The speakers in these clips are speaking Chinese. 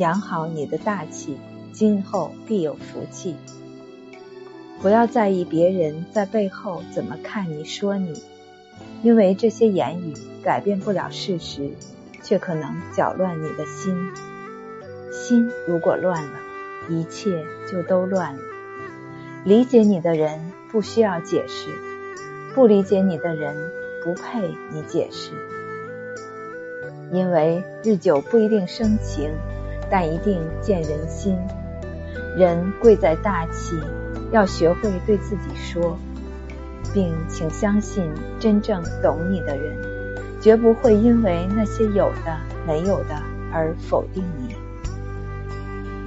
养好你的大气，今后必有福气。不要在意别人在背后怎么看你、说你，因为这些言语改变不了事实，却可能搅乱你的心。心如果乱了，一切就都乱了。理解你的人不需要解释，不理解你的人不配你解释。因为日久不一定生情，但一定见人心。人贵在大气，要学会对自己说，并请相信，真正懂你的人，绝不会因为那些有的没有的而否定你。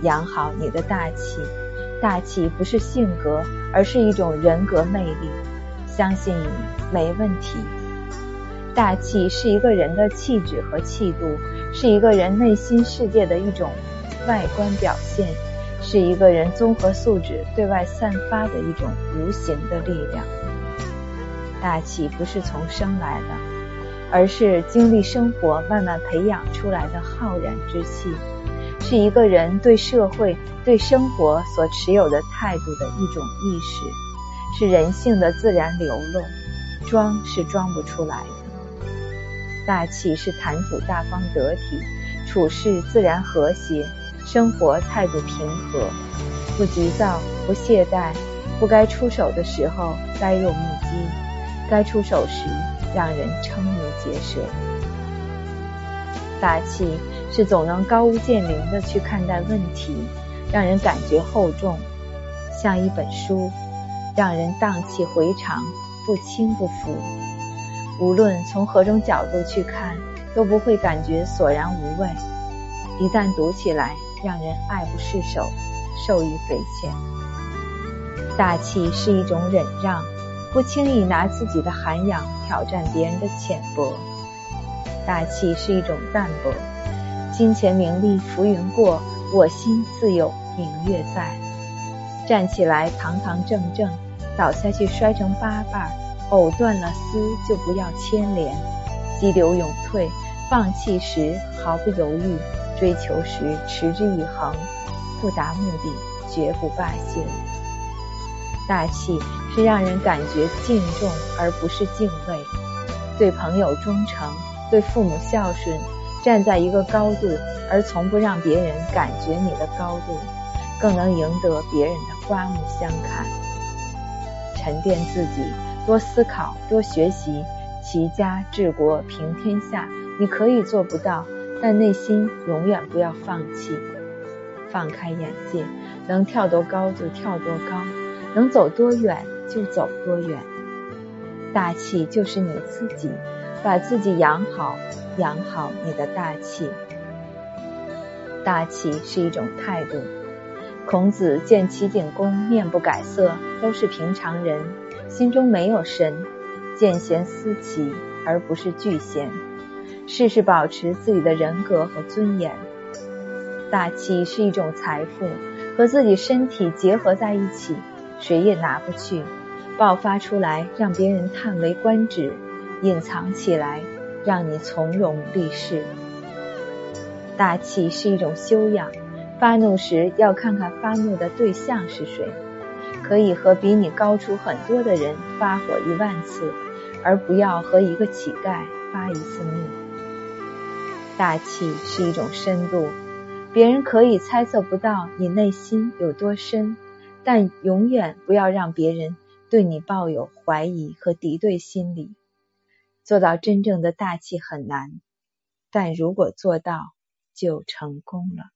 养好你的大气，大气不是性格，而是一种人格魅力。相信你没问题。大气是一个人的气质和气度，是一个人内心世界的一种外观表现，是一个人综合素质对外散发的一种无形的力量。大气不是从生来的，而是经历生活慢慢培养出来的浩然之气，是一个人对社会、对生活所持有的态度的一种意识，是人性的自然流露，装是装不出来的。大气是谈吐大方得体，处事自然和谐，生活态度平和，不急躁，不懈怠，不该出手的时候呆若木鸡，该出手时让人瞠目结舌。大气是总能高屋建瓴的去看待问题，让人感觉厚重，像一本书，让人荡气回肠，不轻不浮。无论从何种角度去看，都不会感觉索然无味。一旦读起来，让人爱不释手，受益匪浅。大气是一种忍让，不轻易拿自己的涵养挑战别人的浅薄。大气是一种淡泊，金钱名利浮云过，我心自有明月在。站起来堂堂正正，倒下去摔成八瓣。藕断了丝就不要牵连，激流勇退，放弃时毫不犹豫，追求时持之以恒，不达目的绝不罢休。大气是让人感觉敬重而不是敬畏，对朋友忠诚，对父母孝顺，站在一个高度，而从不让别人感觉你的高度，更能赢得别人的刮目相看。沉淀自己。多思考，多学习，齐家治国平天下。你可以做不到，但内心永远不要放弃，放开眼界，能跳多高就跳多高，能走多远就走多远。大气就是你自己，把自己养好，养好你的大气。大气是一种态度。孔子见齐景公面不改色，都是平常人。心中没有神，见贤思齐，而不是惧贤。事事保持自己的人格和尊严。大气是一种财富，和自己身体结合在一起，谁也拿不去。爆发出来，让别人叹为观止；隐藏起来，让你从容立世。大气是一种修养，发怒时要看看发怒的对象是谁。可以和比你高出很多的人发火一万次，而不要和一个乞丐发一次怒。大气是一种深度，别人可以猜测不到你内心有多深，但永远不要让别人对你抱有怀疑和敌对心理。做到真正的大气很难，但如果做到，就成功了。